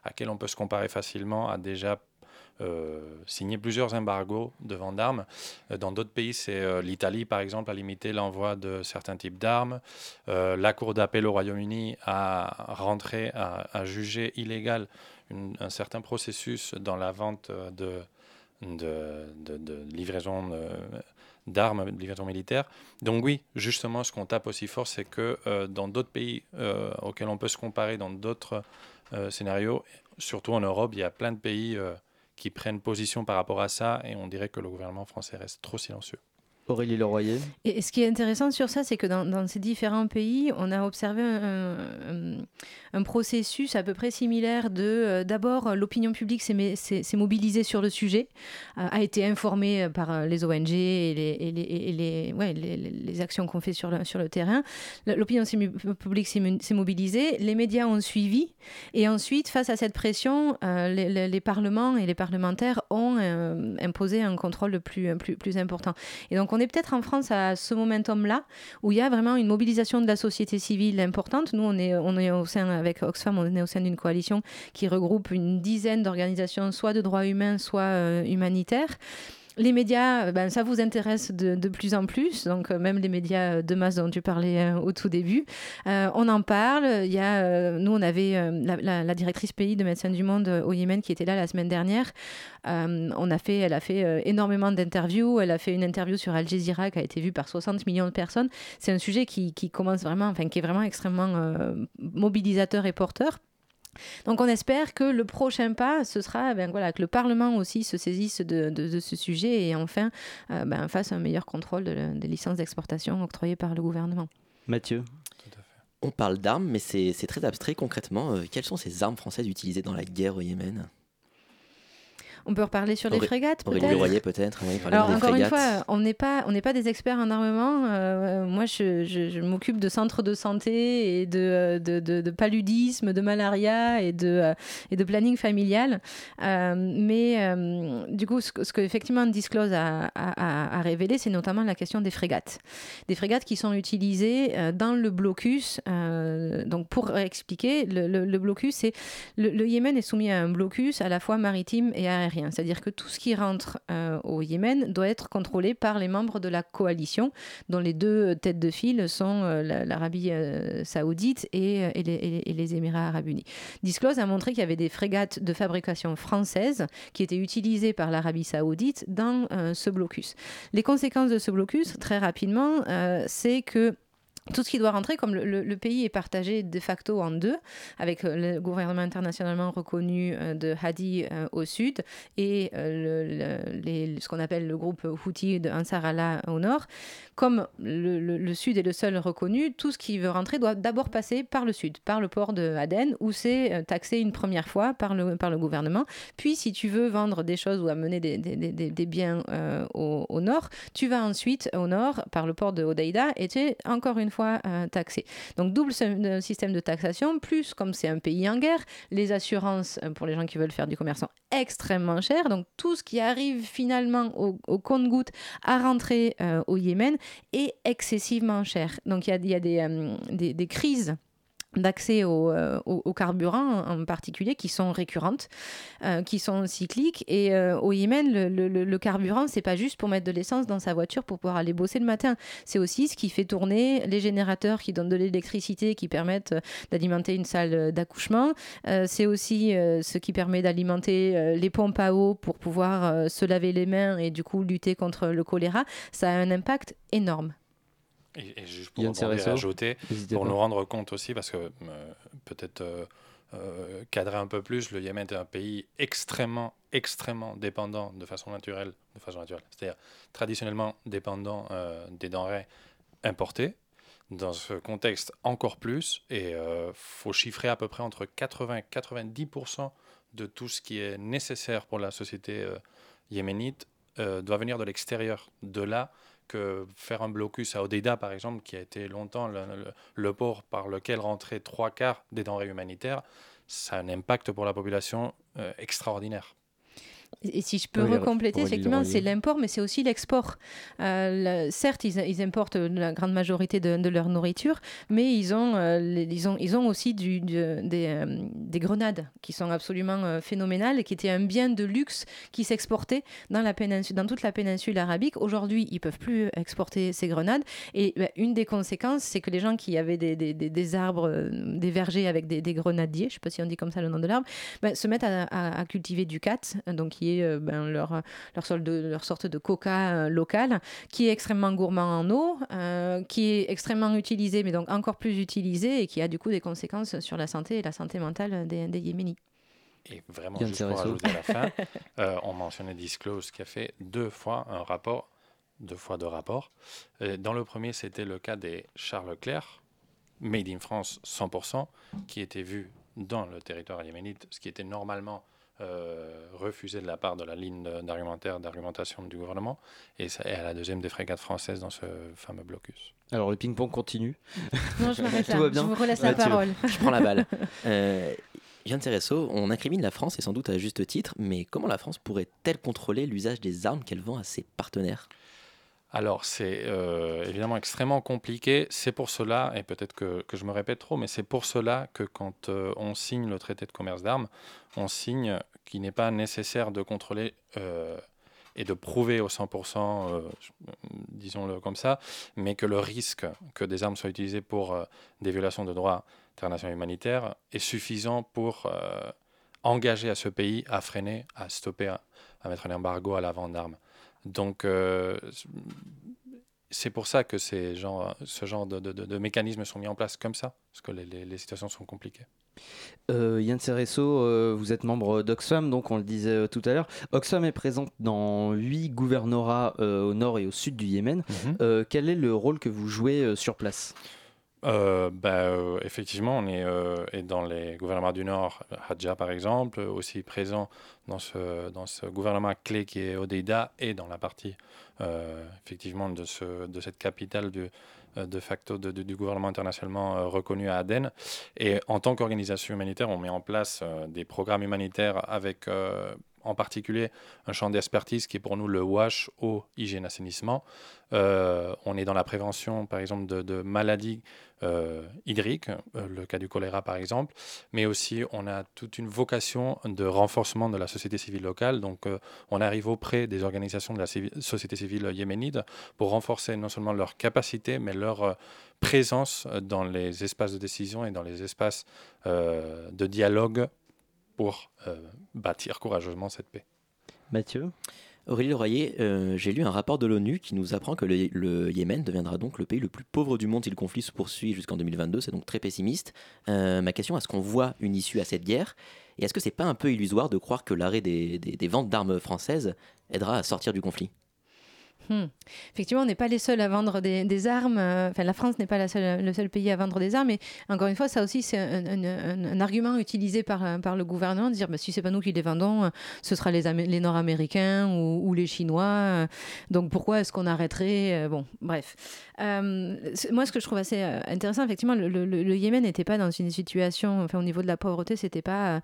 à quel on peut se comparer facilement, a déjà signé plusieurs embargos de vente d'armes. Dans d'autres pays, c'est l'Italie, par exemple, a limité l'envoi de certains types d'armes. la Cour d'appel au Royaume-Uni a rentré, a, jugé illégal un certain processus dans la vente de de, de, livraison euh, d'armes, de livraison militaire. Donc oui, justement, ce qu'on tape aussi fort, c'est que euh, dans d'autres pays euh, auxquels on peut se comparer, dans d'autres scénarios, surtout en Europe, il y a plein de pays qui prennent position par rapport à ça, et on dirait que le gouvernement français reste trop silencieux. Aurélie Leroyer. Et ce qui est intéressant sur ça, c'est que dans, ces différents pays, on a observé un, processus à peu près similaire de euh, d'abord l'opinion publique s'est mobilisée sur le sujet, euh, a été informée par les ONG et les, actions qu'on fait sur le, terrain. L'opinion publique s'est mobilisée, les médias ont suivi, et ensuite, face à cette pression, euh, les, parlements et les parlementaires ont imposé un contrôle plus, plus, plus important. Et donc, on on est peut-être en France à ce momentum-là, où il y a vraiment une mobilisation de la société civile importante. Nous, on est, au sein, avec Oxfam, on est au sein d'une coalition qui regroupe une dizaine d'organisations, soit de droits humains, soit euh, humanitaires les médias, euh, ben, ça vous intéresse de, de, plus en plus. Donc, euh, même les médias de masse dont tu parlais au tout début, euh, on en parle. Il y a, nous, on avait la, directrice pays de Médecins du Monde au Yémen qui était là la semaine dernière. on a fait, elle a fait énormément d'interviews. Elle a fait une interview sur Al Jazeera qui a été vue par 60 millions de personnes. C'est un sujet qui, qui, commence vraiment, enfin, qui est vraiment extrêmement mobilisateur et porteur. Donc on espère que le prochain pas, ce sera ben, voilà, que le Parlement aussi se saisisse de, de, de ce sujet et enfin euh, ben, fasse un meilleur contrôle de, des licences d'exportation octroyées par le gouvernement. Mathieu on parle d'armes, mais c'est très abstrait concrètement. Euh, quelles sont ces armes françaises utilisées dans la guerre au Yémen? On peut reparler sur les frégates peut-être peut-être. Alors encore une fois, on n'est pas, on n'est pas des experts en armement. Euh, moi, je, je, je m'occupe de centres de santé et de, de, de, de paludisme, de malaria et de, euh, et de planning familial. Euh, mais euh, du coup, ce, ce que effectivement Disclose a, a, a révélé, c'est notamment la question des frégates. Des frégates qui sont utilisées euh, dans le blocus. Euh, donc pour expliquer, le, le, le blocus, c'est le, le Yémen est soumis à un blocus à la fois maritime et aérien C'est-à-dire que tout ce qui rentre euh, au Yémen doit être contrôlé par les membres de la coalition, dont les deux têtes de file sont euh, l'Arabie euh, saoudite et, les, et, les, Émirats arabes unis. Disclose a montré qu'il y avait des frégates de fabrication française qui étaient utilisées par l'Arabie saoudite dans ce blocus. Les conséquences de ce blocus, très rapidement, c'est que tout ce qui doit rentrer, comme le, pays est partagé de facto en deux, avec euh, le gouvernement internationalement reconnu euh, de Hadi euh, au sud et ce qu'on appelle le groupe Houthi de Ansar Allah au nord, comme le, sud est le seul reconnu, tout ce qui veut rentrer doit d'abord passer par le sud, par le port de Aden, où c'est taxé une première fois par le, par le gouvernement. Puis, si tu veux vendre des choses ou amener des, des, biens au, au, nord, tu vas ensuite au nord par le port de Hodeida et tu es encore une fois fois euh, taxé. Donc double système de taxation, plus comme c'est un pays en guerre, les assurances euh, pour les gens qui veulent faire du commerce sont extrêmement chères. Donc tout ce qui arrive finalement au, compte-goutte à rentrer euh, au Yémen est excessivement cher. Donc il y a, euh, des, des crises d'accès au, euh, en particulier qui sont récurrentes, euh, qui sont cycliques. Et euh, au Yémen, le, le, le carburant, c'est pas juste pour mettre de l'essence dans sa voiture pour pouvoir aller bosser le matin. C'est aussi ce qui fait tourner les générateurs qui donnent de l'électricité, qui permettent d'alimenter une salle d'accouchement. Euh, c'est aussi euh, ce qui permet d'alimenter euh, les pompes à eau pour pouvoir se laver les mains et du coup lutter contre le choléra. Ça a un impact énorme. Et, et juste pour rajouter, pour nous rendre compte aussi, parce que euh, peut-être euh, euh, cadrer un peu plus, le Yémen est un pays extrêmement, extrêmement dépendant de façon naturelle, de façon naturelle, c'est-à-dire traditionnellement dépendant des denrées importées. Dans ce contexte, encore plus, et il euh, faut chiffrer à peu près entre 80 et 90% de tout ce qui est nécessaire pour la société yéménite doit venir de l'extérieur. De là, que faire un blocus à Odeida, par exemple, qui a été longtemps le, port par lequel rentraient trois quarts des denrées humanitaires, ça a un impact pour la population euh, extraordinaire. Et si je peux recompléter, effectivement, c'est l'import, mais c'est aussi l'export. Euh, certes, ils, importent la grande majorité de, leur nourriture, mais ils ont, euh, ils ont, ils ont aussi du, des, euh, des, grenades qui sont absolument phénoménales et qui étaient un bien de luxe qui s'exportait dans, la dans toute la péninsule arabique. Aujourd'hui, ils peuvent plus exporter ces grenades. Et bah, une des conséquences, c'est que les gens qui avaient des, des arbres, des vergers avec des, grenadiers, je ne sais pas si on dit comme ça le nom de l'arbre, bah, se mettent à, à, à cultiver du cat, donc qui est euh, ben, leur, leur, de, leur, sorte de coca euh, local, qui est extrêmement gourmand en eau, euh, qui est extrêmement utilisé, mais donc encore plus utilisé, et qui a du coup des conséquences sur la santé et la santé mentale des, des Yéménis. Et vraiment, juste pour ajouter à la fin, on mentionnait Disclose qui a fait deux fois un rapport, deux fois deux rapports. dans le premier, c'était le cas des Charles Leclerc, Made in France 100%, qui était vu dans le territoire yéménite, ce qui était normalement euh, refusé de la part de la ligne d'argumentaire, d'argumentation du gouvernement, et, ça, à la deuxième des frégates françaises dans ce fameux blocus. Alors le ping-pong continue. Non, je, Tout va bien. je vous relaisse la parole. Je prends la balle. Euh, Cereso, on incrimine la France, et sans doute à juste titre, mais comment la France pourrait-elle contrôler l'usage des armes qu'elle vend à ses partenaires? Alors, c'est euh, évidemment extrêmement compliqué. C'est pour cela, et peut-être que, je me répète trop, mais c'est pour cela que quand euh, on signe le traité de commerce d'armes, on signe qu'il n'est pas nécessaire de contrôler euh, et de prouver au 100%, disons-le comme ça, mais que le risque que des armes soient utilisées pour des violations de droits internationaux humanitaires est suffisant pour engager à ce pays à freiner, à stopper, à mettre un embargo à la vente d'armes. Donc, euh, c'est pour ça que ces ce genre de, de, mécanismes sont mis en place comme ça, parce que les, situations sont compliquées. Euh, Yann euh, vous êtes membre d'Oxfam, donc on le disait tout à l'heure. Oxfam est présente dans huit gouvernorats au nord et au sud du Yémen. Mhm. quel est le rôle que vous jouez sur place? Euh, bah, euh, effectivement, on est, euh, dans les gouvernements du Nord, Hadja par exemple, aussi présent dans ce, dans ce gouvernement clé qui est Odeida et dans la partie effectivement de, ce, de cette capitale de, de facto du gouvernement internationalement reconnu à Aden. Et en tant qu'organisation humanitaire, on met en place des programmes humanitaires avec en particulier un champ d'expertise qui est pour nous le WASH, eau, hygiène, assainissement. Euh, on est dans la prévention, par exemple, de, maladies euh, hydriques, euh, le cas du choléra par exemple, mais aussi on a toute une vocation de renforcement de la société civile locale. Donc on arrive auprès des organisations de la société civile yéménite pour renforcer non seulement leur capacité, mais leur présence dans les espaces de décision et dans les espaces de dialogue pour euh, bâtir courageusement cette paix. Mathieu? Aurélie Leroyer, euh, j'ai lu un rapport de l'ONU qui nous apprend que le, Yémen deviendra donc le pays le plus pauvre du monde si le conflit se poursuit jusqu'en 2022. C'est donc très pessimiste. Euh, ma question, est-ce qu'on voit une issue à cette guerre? Et est-ce que c'est pas un peu illusoire de croire que l'arrêt des ventes d'armes françaises aidera à sortir du conflit? Hmm. Effectivement, on n'est pas les seuls à vendre des, armes. Euh, enfin, la France n'est pas le seul pays à vendre des armes. Mais encore une fois, ça aussi, c'est un, argument utilisé par, euh, par le gouvernement de dire bah, si c'est pas nous qui les vendons, euh, ce sera les, Nord-Américains ou, les Chinois. Donc pourquoi est-ce qu'on arrêterait Bon, bref. moi, ce que je trouve assez intéressant, effectivement, le, le Yémen n'était pas dans une situation, enfin, au niveau de la pauvreté, c'était pas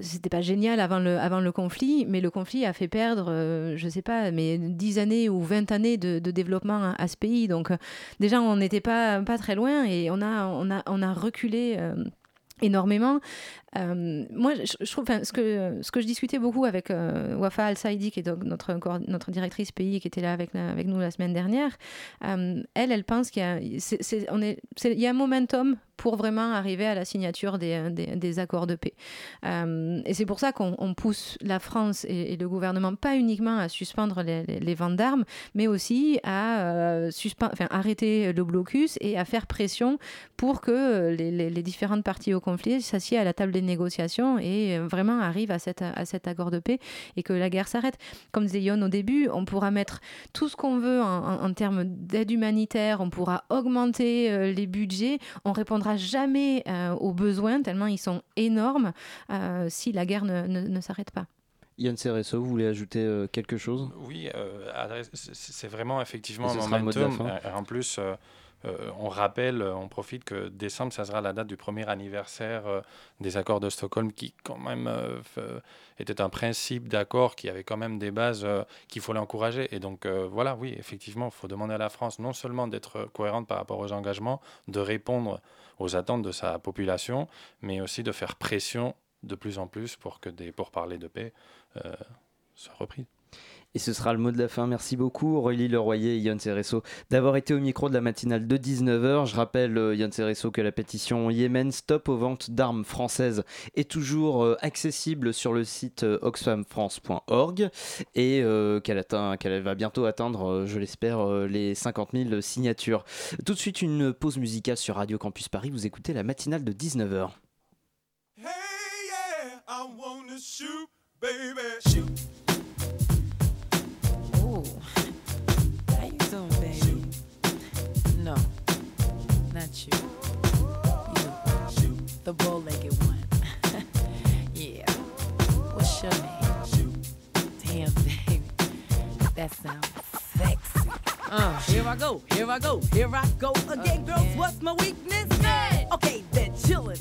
c'était pas génial avant le, avant le conflit, mais le conflit a fait perdre, euh, je sais pas, mais 10 années ou 20 années de, développement à, ce pays. Donc, euh, déjà, on n'était pas, pas très loin et on a, on a, on a reculé. Euh, énormément. Euh, moi, je, trouve, ce que, ce que je discutais beaucoup avec Wafa Al-Saidi, qui est donc notre, notre directrice pays, qui était là avec, avec nous la semaine dernière, elle, elle pense qu'il y a, on est, il y a un momentum pour vraiment arriver à la signature des, des, accords de paix. et c'est pour ça qu'on pousse la France et, le gouvernement, pas uniquement à suspendre les, ventes d'armes, mais aussi à enfin, arrêter le blocus et à faire pression pour que les, les différentes parties au conflit conflit, s'assied à la table des négociations et euh, vraiment arrive à, cette, à cet accord de paix et que la guerre s'arrête. Comme disait Yon au début, on pourra mettre tout ce qu'on veut en, termes d'aide humanitaire, on pourra augmenter euh, les budgets, on répondra jamais euh, aux besoins tellement ils sont énormes si la guerre ne, ne, s'arrête pas. Yann Cereso, vous voulez ajouter quelque chose? Oui, c'est vraiment effectivement un momentum. En plus, euh, on rappelle, on profite que décembre, ça sera la date du premier anniversaire euh, des accords de Stockholm, qui quand même euh, était un principe d'accord qui avait quand même des bases qu'il fallait encourager. Et donc voilà, oui, effectivement, il faut demander à la France non seulement d'être cohérente par rapport aux engagements, de répondre aux attentes de sa population, mais aussi de faire pression de plus en plus pour que des pourparlers de paix soient repris. Et ce sera le mot de la fin. Merci beaucoup Aurélie Leroyer et Yann Cereso d'avoir été au micro de la matinale de 19h. Je rappelle euh, Yann Cereso que la pétition Yémen Stop aux ventes d'armes françaises est toujours euh, accessible sur le site euh, oxfamfrance.org et qu'elle qu'elle va bientôt atteindre, je l'espère, les 50 000 signatures. Tout de suite une pause musicale sur Radio Campus Paris. Vous écoutez la matinale de 19h. Hey yeah, I wanna shoot, baby. No, not you. You, the bow-legged one. yeah. What's your name? Damn, baby, that sounds sexy. Uh, here I go, here I go, here I go again, girls. What's my weakness? Hey. Okay, then chillin',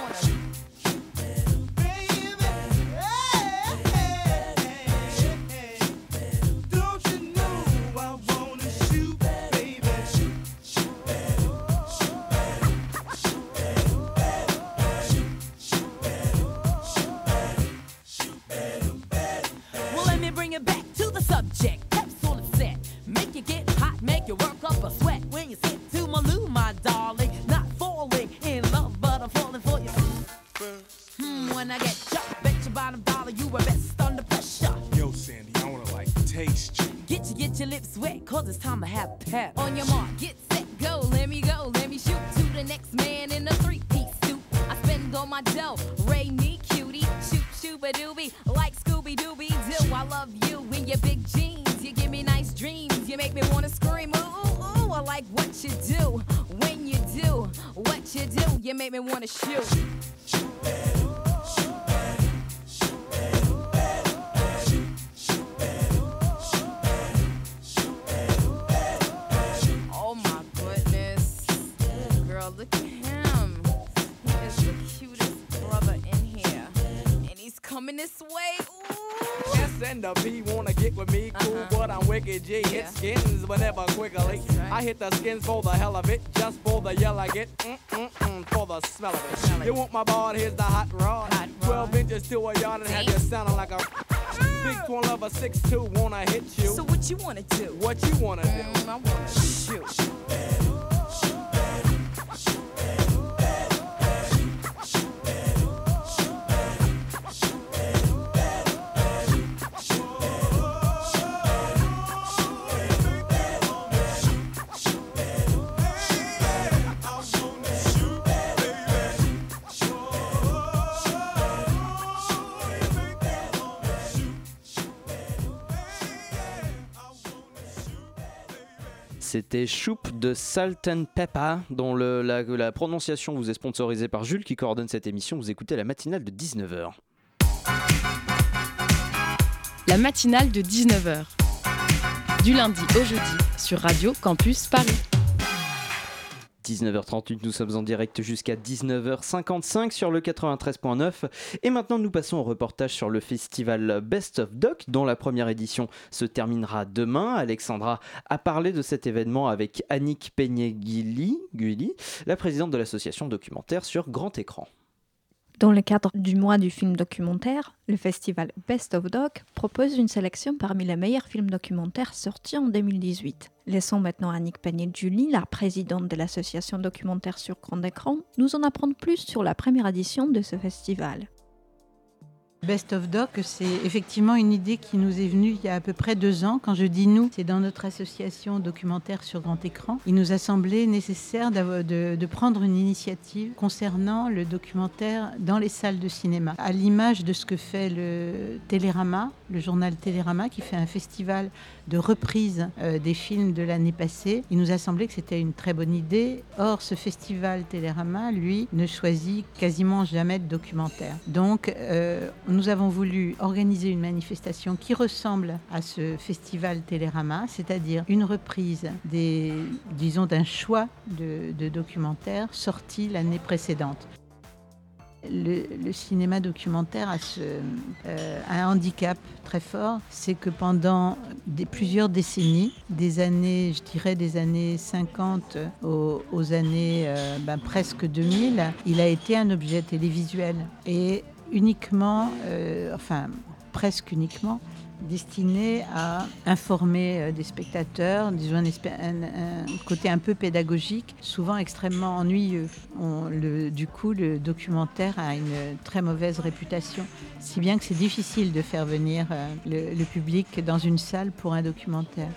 corner. My ball? Here's the hot rod. 12 inches to a yard and have you sounding like a ah. big twin lover, 6'2, c'était Choup de Salt and Pepper, dont la, la prononciation vous est sponsorisée par Jules qui coordonne cette émission. Vous écoutez la matinale de 19h. La matinale de 19h. Du lundi au jeudi sur Radio Campus Paris. 19h38, nous sommes en direct jusqu'à 19h55 sur le 93.9. Et maintenant, nous passons au reportage sur le festival Best of Doc, dont la première édition se terminera demain. Alexandra a parlé de cet événement avec Annick Peigné-Guilly, Guilly, la présidente de l'association documentaire sur grand écran. Dans le cadre du mois du film documentaire, le festival Best of Doc propose une sélection parmi les meilleurs films documentaires sortis en 2018. Laissons maintenant Annick Panier-Julie, la présidente de l'association documentaire sur grand écran, nous en apprendre plus sur la première édition de ce festival. Best of Doc, c'est effectivement une idée qui nous est venue il y a à peu près deux ans. Quand je dis nous, c'est dans notre association documentaire sur grand écran. Il nous a semblé nécessaire de prendre une initiative concernant le documentaire dans les salles de cinéma, à l'image de ce que fait le Télérama, le journal Télérama, qui fait un festival de reprise euh, des films de l'année passée. Il nous a semblé que c'était une très bonne idée. Or, ce festival Télérama, lui, ne choisit quasiment jamais de documentaire. Donc, euh, nous avons voulu organiser une manifestation qui ressemble à ce festival Télérama, c'est-à-dire une reprise des, disons, d'un choix de, documentaires sortis l'année précédente. Le, cinéma documentaire a, ce, euh, un handicap très fort, c'est que pendant plusieurs décennies, des années, je dirais des années 50 aux, aux années euh, ben, presque 2000, il a été un objet télévisuel et uniquement, euh, enfin presque uniquement, destiné à informer euh, des spectateurs, disons un, côté un peu pédagogique, souvent extrêmement ennuyeux. Du coup, le documentaire a une très mauvaise réputation, si bien que c'est difficile de faire venir euh, le public dans une salle pour un documentaire.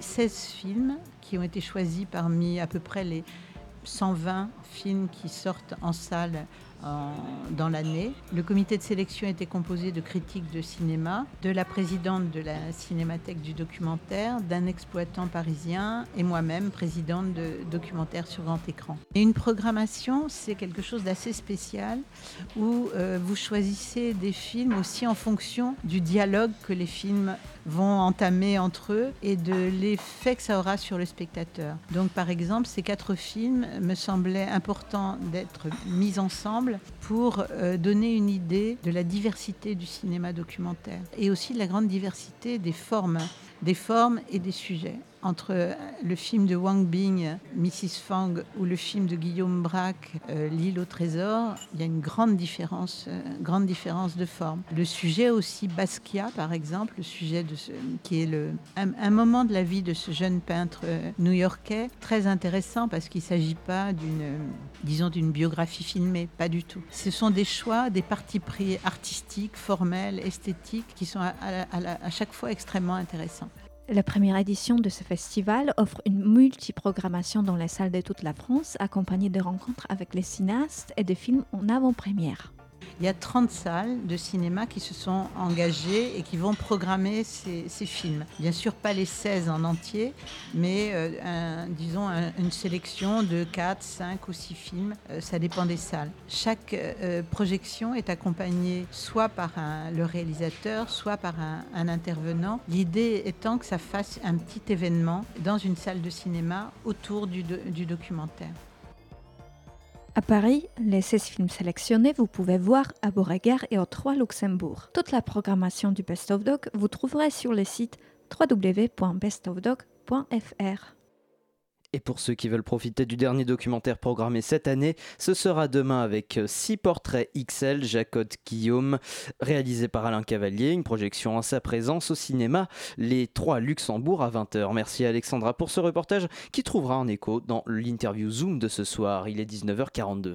16 films qui ont été choisis parmi à peu près les 120 films qui sortent en salle dans l'année. Le comité de sélection était composé de critiques de cinéma, de la présidente de la Cinémathèque du documentaire, d'un exploitant parisien et moi-même, présidente de documentaire sur grand écran. Et une programmation, c'est quelque chose d'assez spécial où euh, vous choisissez des films aussi en fonction du dialogue que les films vont entamer entre eux et de l'effet que ça aura sur le spectateur. Donc par exemple, ces quatre films me semblaient importants d'être mis ensemble pour euh, donner une idée de la diversité du cinéma documentaire et aussi de la grande diversité des formes, des formes et des sujets. Entre euh, le film de Wang Bing, Mrs. Fang, ou le film de Guillaume Braque, euh, L'île au trésor, il y a une grande différence, euh, grande différence de forme. Le sujet aussi Basquiat, par exemple, le sujet qui est le, un, moment de la vie de ce jeune peintre new-yorkais, très intéressant parce qu'il ne s'agit pas d'une, disons, d'une biographie filmée, pas du tout. Ce sont des choix, des partis pris artistiques, formels, esthétiques, qui sont à chaque fois extrêmement intéressants. La première édition de ce festival offre une multiprogrammation dans les salles de toute la France, accompagnée de rencontres avec les cinéastes et de films en avant-première. Il y a 30 salles de cinéma qui se sont engagées et qui vont programmer ces, films. Bien sûr, pas les 16 en entier, mais euh, disons un- une sélection de 4, 5 ou 6 films. Euh, ça dépend des salles. Chaque euh, projection est accompagnée soit par le réalisateur, soit par un, intervenant. L'idée étant que ça fasse un petit événement dans une salle de cinéma autour du documentaire. À Paris, les 16 films sélectionnés, vous pouvez voir à Beauregard et aux Trois Luxembourg. Toute la programmation du Best of Doc, vous trouverez sur le site www.bestofdoc.fr. Et pour ceux qui veulent profiter du dernier documentaire programmé cette année, ce sera demain avec 6 portraits XL, Jacotte Guillaume, réalisé par Alain Cavalier, une projection en sa présence au cinéma, les 3 Luxembourg à 20h. Merci Alexandra pour ce reportage qui trouvera un écho dans l'interview Zoom de ce soir. Il est 19h42.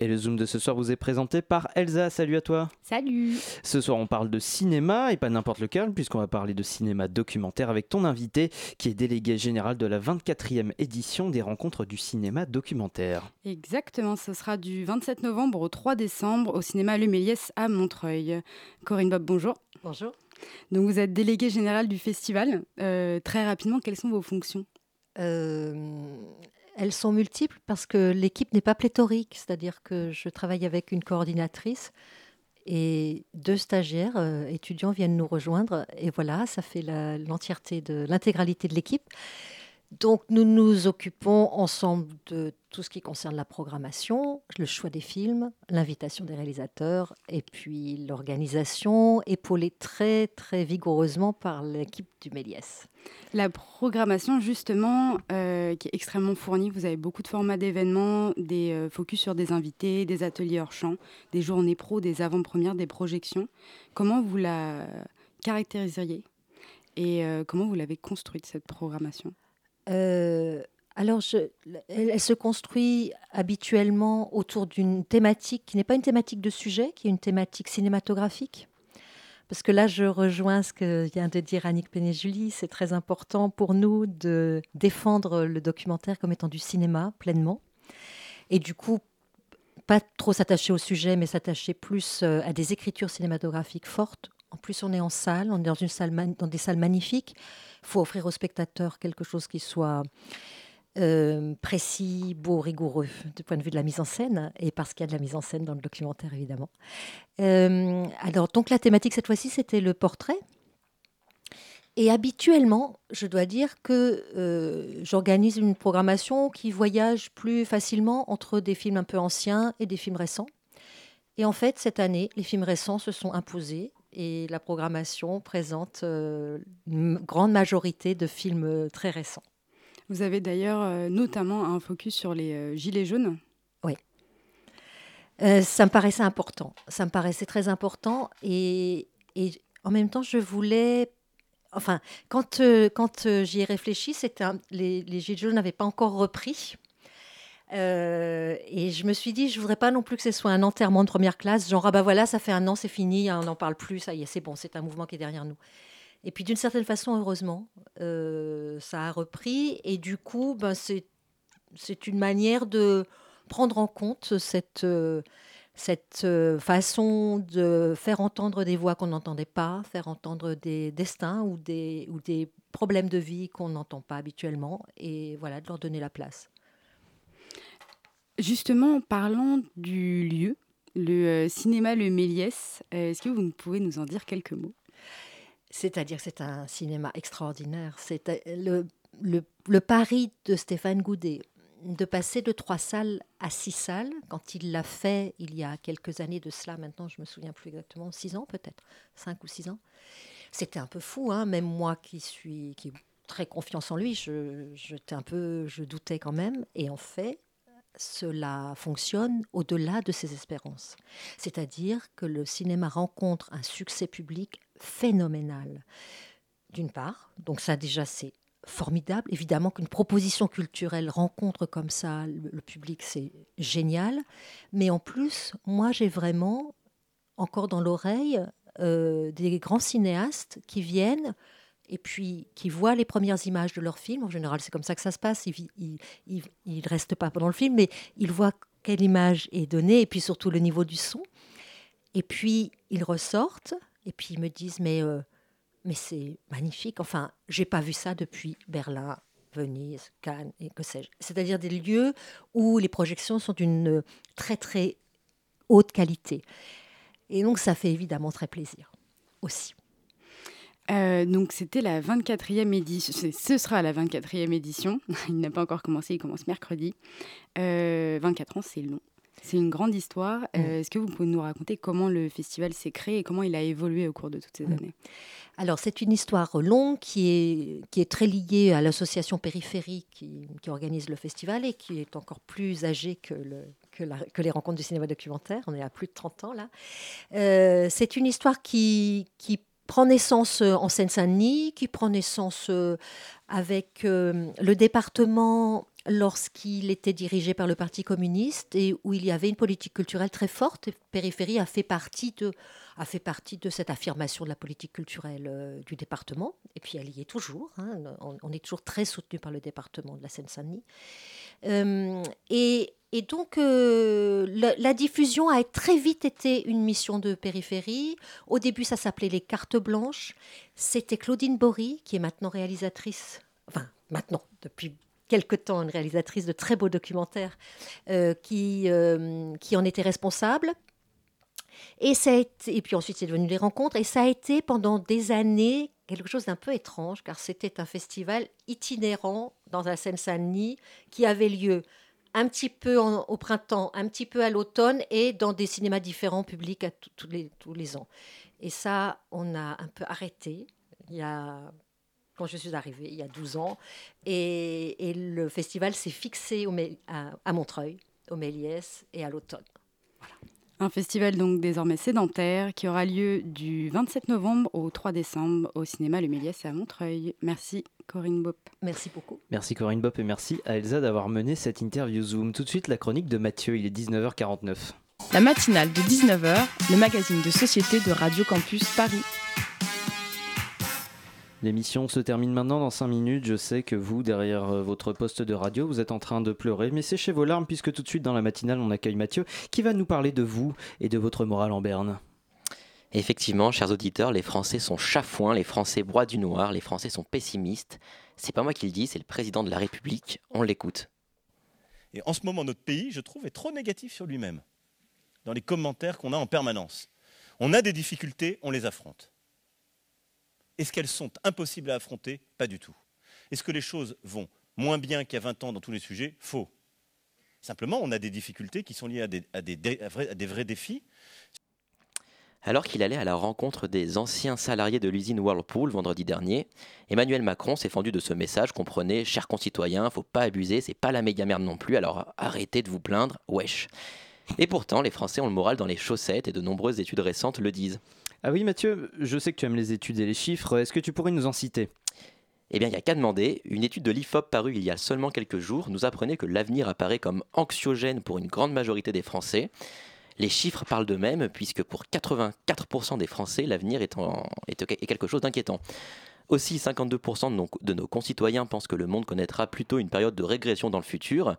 Et le Zoom de ce soir vous est présenté par Elsa. Salut à toi. Salut. Ce soir, on parle de cinéma et pas n'importe lequel, puisqu'on va parler de cinéma documentaire avec ton invité, qui est délégué général de la 24e édition des rencontres du cinéma documentaire. Exactement, ce sera du 27 novembre au 3 décembre au cinéma Le Méliès à Montreuil. Corinne Bob, bonjour. Bonjour. Donc vous êtes délégué général du festival. Euh, très rapidement, quelles sont vos fonctions? Euh, elles sont multiples parce que l'équipe n'est pas pléthorique, c'est-à-dire que je travaille avec une coordinatrice et deux stagiaires euh, étudiants viennent nous rejoindre et voilà, ça fait l'entièreté de l'intégralité de l'équipe. Donc nous nous occupons ensemble de tout ce qui concerne la programmation, le choix des films, l'invitation des réalisateurs et puis l'organisation, épaulée très très vigoureusement par l'équipe du Méliès. La programmation justement euh, qui est extrêmement fournie, vous avez beaucoup de formats d'événements, des euh, focus sur des invités, des ateliers hors champ, des journées pro, des avant-premières, des projections. Comment vous la caractériseriez et euh, comment vous l'avez construite cette programmation? Euh, alors, elle, se construit habituellement autour d'une thématique qui n'est pas une thématique de sujet, qui est une thématique cinématographique. Parce que là, je rejoins ce que vient de dire Annick Pénéjulie. C'est très important pour nous de défendre le documentaire comme étant du cinéma pleinement. Et du coup, pas trop s'attacher au sujet, mais s'attacher plus euh, à des écritures cinématographiques fortes. En plus, on est en salle, on est dans, des salles magnifiques. Il faut offrir aux spectateurs quelque chose qui soit euh, précis, beau, rigoureux du point de vue de la mise en scène, et parce qu'il y a de la mise en scène dans le documentaire, évidemment. Euh, alors, donc la thématique cette fois-ci, c'était le portrait. Et habituellement, je dois dire que euh, j'organise une programmation qui voyage plus facilement entre des films un peu anciens et des films récents. Et en fait, cette année, les films récents se sont imposés et la programmation présente euh, une grande majorité de films euh, très récents. Vous avez d'ailleurs euh, notamment un focus sur les gilets jaunes. Oui. ça me paraissait important. Ça me paraissait très important et, et en même temps, je voulais enfin, quand, quand j'y ai réfléchi, les, les, Gilets jaunes n'avaient pas encore repris. Euh, et je me suis dit, je voudrais pas non plus que ce soit un enterrement de première classe, genre ah bah voilà, ça fait un an, c'est fini, on n'en parle plus, ça y est, c'est bon, c'est un mouvement qui est derrière nous. Et puis d'une certaine façon, heureusement, euh, ça a repris et du coup, ben, c'est une manière de prendre en compte cette euh, cette façon de faire entendre des voix qu'on n'entendait pas, faire entendre des destins ou des, ou des problèmes de vie qu'on n'entend pas habituellement, et voilà, de leur donner la place. Justement, parlant du lieu, le euh, cinéma Le Méliès, euh, est-ce que vous pouvez nous en dire quelques mots? C'est-à-dire que c'est un cinéma extraordinaire. C'est euh, le, le, pari de Stéphane Goudet de passer de trois salles à six salles, quand il l'a fait il y a quelques années de cela, maintenant je me souviens plus exactement, six ans peut-être, cinq ou six ans. C'était un peu fou, hein, même moi qui suis qui très confiance en lui, je, un peu, je doutais quand même. Et en fait, cela fonctionne au-delà de ses espérances. C'est-à-dire que le cinéma rencontre un succès public phénoménal. D'une part, donc ça déjà c'est formidable. Évidemment qu'une proposition culturelle rencontre comme ça le, public, c'est génial. Mais en plus, moi j'ai vraiment encore dans l'oreille euh, des grands cinéastes qui viennent et puis qui voient les premières images de leur film. En général, c'est comme ça que ça se passe. Ils ne restent pas pendant le film, mais ils voient quelle image est donnée et puis surtout le niveau du son. Et puis ils ressortent et puis ils me disent mais euh, mais c'est magnifique. Enfin, j'ai pas vu ça depuis Berlin, Venise, Cannes et que sais-je. C'est-à-dire des lieux où les projections sont d'une très très haute qualité. Et donc ça fait évidemment très plaisir aussi. Euh, donc c'était la 24e édition, ce sera la 24e édition, il n'a pas encore commencé, il commence mercredi. 24 euh, ans, c'est long. C'est une grande histoire. Euh. Est-ce que vous pouvez nous raconter comment le festival s'est créé et comment il a évolué au cours de toutes ces années? Alors, c'est une histoire longue qui est, qui est très liée à l'association périphérique qui, qui, organise le festival et qui est encore plus âgée que, le, que, la, que, les rencontres du cinéma documentaire. On est à plus de 30 ans là. c'est une histoire qui, qui prend naissance euh, en Seine-Saint-Denis, qui prend naissance euh, avec euh, le département lorsqu'il était dirigé par le Parti communiste et où il y avait une politique culturelle très forte. Périphérie a fait partie de, a fait partie de cette affirmation de la politique culturelle du département. Et puis elle y est toujours. hein. On, est toujours très soutenu par le département de la Seine-Saint-Denis. Et, et donc, euh, la, diffusion a très vite été une mission de périphérie. Au début, ça s'appelait les cartes blanches. C'était Claudine Bory, qui est maintenant réalisatrice, enfin, maintenant, depuis quelque temps, une réalisatrice de très beaux documentaires, euh, qui, euh, qui en était responsable. Et, ça et puis ensuite, c'est devenu les rencontres. Et ça a été pendant des années quelque chose d'un peu étrange, car c'était un festival itinérant dans la Seine-Saint-Denis qui avait lieu un petit peu au printemps, un petit peu à l'automne et dans des cinémas différents publics à tous les, ans. Et ça, on a un peu arrêté il y a, quand je suis arrivée, il y a 12 ans. Et, le festival s'est fixé au à, à Montreuil, au Méliès et à l'automne. Un festival donc désormais sédentaire qui aura lieu du 27 novembre au 3 décembre au cinéma Le Méliès à Montreuil. Merci Corinne Bop. Merci beaucoup. Merci Corinne Bop et merci à Elsa d'avoir mené cette interview Zoom. Tout de suite, la chronique de Mathieu, il est 19h49. La matinale de 19h, le magazine de société de Radio Campus Paris. L'émission se termine maintenant dans 5 minutes. Je sais que vous, derrière euh, votre poste de radio, vous êtes en train de pleurer, mais séchez vos larmes puisque tout de suite dans la matinale, on accueille Mathieu qui va nous parler de vous et de votre morale en berne. Effectivement, chers auditeurs, les Français sont chafouins, les Français broient du noir, les Français sont pessimistes. C'est pas moi qui le dis, c'est le président de la République. On l'écoute. Et en ce moment, notre pays, je trouve, est trop négatif sur lui-même, dans les commentaires qu'on a en permanence. On a des difficultés, on les affronte. Est-ce qu'elles sont impossibles à affronter? Pas du tout. Est-ce que les choses vont moins bien qu'il y a 20 ans dans tous les sujets? Faux. Simplement, on a des difficultés qui sont liées à des, vrais défis. Alors qu'il allait à la rencontre des anciens salariés de l'usine Whirlpool vendredi dernier, Emmanuel Macron s'est fendu de ce message comprenez, chers concitoyens, faut pas abuser, c'est pas la méga merde non plus, alors arrêtez de vous plaindre, wesh. Et pourtant, les Français ont le moral dans les chaussettes et de nombreuses études récentes le disent. Ah oui Mathieu, je sais que tu aimes les études et les chiffres, est-ce que tu pourrais nous en citer? Eh bien, il n'y a qu'à demander. Une étude de l'IFOP parue il y a seulement quelques jours nous apprenait que l'avenir apparaît comme anxiogène pour une grande majorité des Français. Les chiffres parlent d'eux-mêmes, puisque pour 84% des Français, l'avenir est, quelque chose d'inquiétant. Aussi, 52% de nos, de nos concitoyens pensent que le monde connaîtra plutôt une période de régression dans le futur.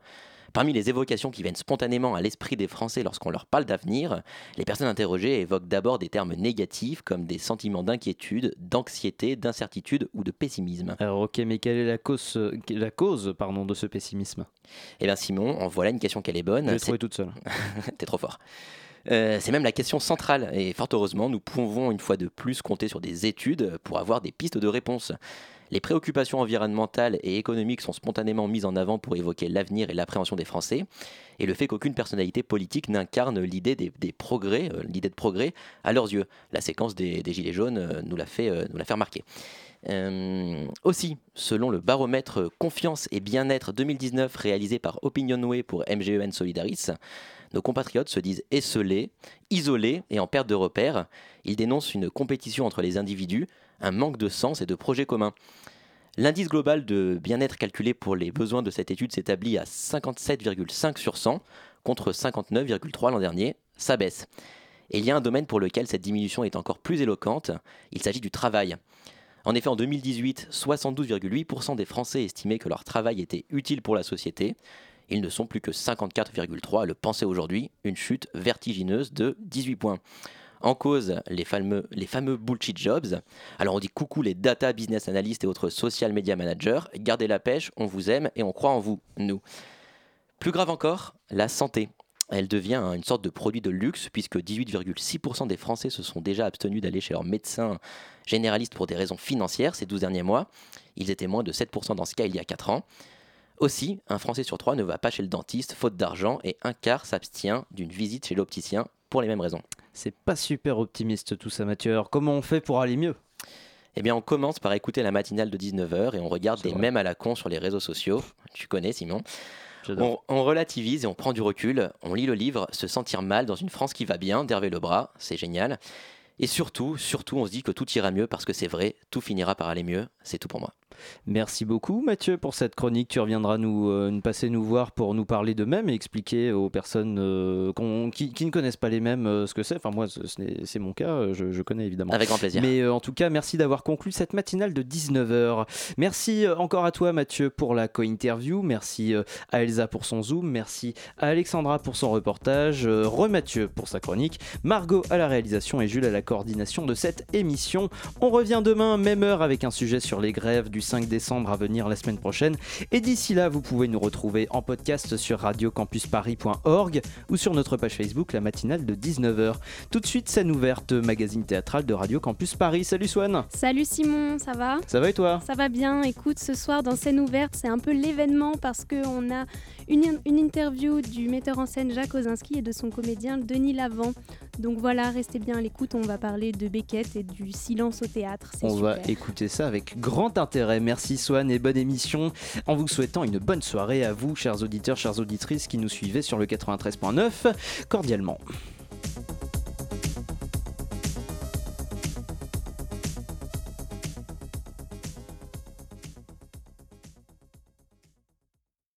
Parmi les évocations qui viennent spontanément à l'esprit des Français lorsqu'on leur parle d'avenir, les personnes interrogées évoquent d'abord des termes négatifs comme des sentiments d'inquiétude, d'anxiété, d'incertitude ou de pessimisme. Alors ok, mais quelle est la cause, euh, la cause pardon, de ce pessimisme? Eh bien Simon, en voilà une question qu'elle est bonne. Je l'ai trouvée toute seule. T'es trop fort. Euh, c'est même la question centrale et fort heureusement, nous pouvons une fois de plus compter sur des études pour avoir des pistes de réponse. Les préoccupations environnementales et économiques sont spontanément mises en avant pour évoquer l'avenir et l'appréhension des Français, et le fait qu'aucune personnalité politique n'incarne l'idée des, progrès, euh, l'idée de progrès à leurs yeux. La séquence des, Gilets jaunes euh, nous l'a fait, euh, fait remarquer. Aussi, selon le baromètre Confiance et Bien-être 2019 réalisé par Opinionway pour MGEN Solidaris, nos compatriotes se disent esselés, isolés et en perte de repères. Ils dénoncent une compétition entre les individus, un manque de sens et de projets communs. L'indice global de bien-être calculé pour les besoins de cette étude s'établit à 57,5 sur 100 contre 59,3 l'an dernier. Ça baisse. Et il y a un domaine pour lequel cette diminution est encore plus éloquente. Il s'agit du travail. En effet, en 2018, 72,8% des Français estimaient que leur travail était utile pour la société. Ils ne sont plus que 54,3 à le penser aujourd'hui, une chute vertigineuse de 18 points. En cause, les fameux, les fameux bullshit jobs. Alors on dit coucou les data business analysts et autres social media managers, gardez la pêche, on vous aime et on croit en vous, nous. Plus grave encore, la santé. Elle devient une sorte de produit de luxe puisque 18,6% des Français se sont déjà abstenus d'aller chez leur médecin généraliste pour des raisons financières ces 12 derniers mois. Ils étaient moins de 7% dans ce cas il y a 4 ans. Aussi, un Français sur trois ne va pas chez le dentiste faute d'argent et un quart s'abstient d'une visite chez l'opticien pour les mêmes raisons. C'est pas super optimiste tout ça Mathieu, alors comment on fait pour aller mieux? Eh bien, on commence par écouter la matinale de 19h et on regarde des vrai. mèmes à la con sur les réseaux sociaux. Tu connais, Simon? On relativise et on prend du recul. On lit le livre Se sentir mal dans une France qui va bien d'Hervé Lebras. C'est génial. Et surtout, surtout, on se dit que tout ira mieux parce que c'est vrai, tout finira par aller mieux. C'est tout pour moi. Merci beaucoup Mathieu pour cette chronique. Tu reviendras nous, euh, nous passer nous voir pour nous parler de mêmes et expliquer aux personnes euh, qui, qui ne connaissent pas les mêmes euh, ce que c'est. Enfin moi ce c'est mon cas, je, je connais évidemment. Avec grand plaisir. Mais en tout cas merci d'avoir conclu cette matinale de 19h. Merci encore à toi Mathieu pour la co-interview. Merci à Elsa pour son zoom. Merci à Alexandra pour son reportage. Re-Mathieu pour sa chronique. Margot à la réalisation et Jules à la coordination de cette émission. On revient demain, même heure, avec un sujet sur les grèves du 5 décembre à venir la semaine prochaine. Et d'ici là, vous pouvez nous retrouver en podcast sur radiocampusparis.org ou sur notre page Facebook, la matinale de 19h. Tout de suite, scène ouverte, magazine théâtral de Radio Campus Paris. Salut Swan Salut Simon, ça va? Ça va et toi? Ça va bien. Écoute, ce soir dans scène ouverte, c'est un peu l'événement parce qu'on a une, une interview du metteur en scène Jacques Ozinski et de son comédien Denis Lavant. Donc voilà, restez bien à l'écoute. On va parler de Beckett et du silence au théâtre. On super. va écouter ça avec grand intérêt. Merci Swan et bonne émission. En vous souhaitant une bonne soirée à vous, chers auditeurs, chères auditrices qui nous suivez sur le 93.9. Cordialement.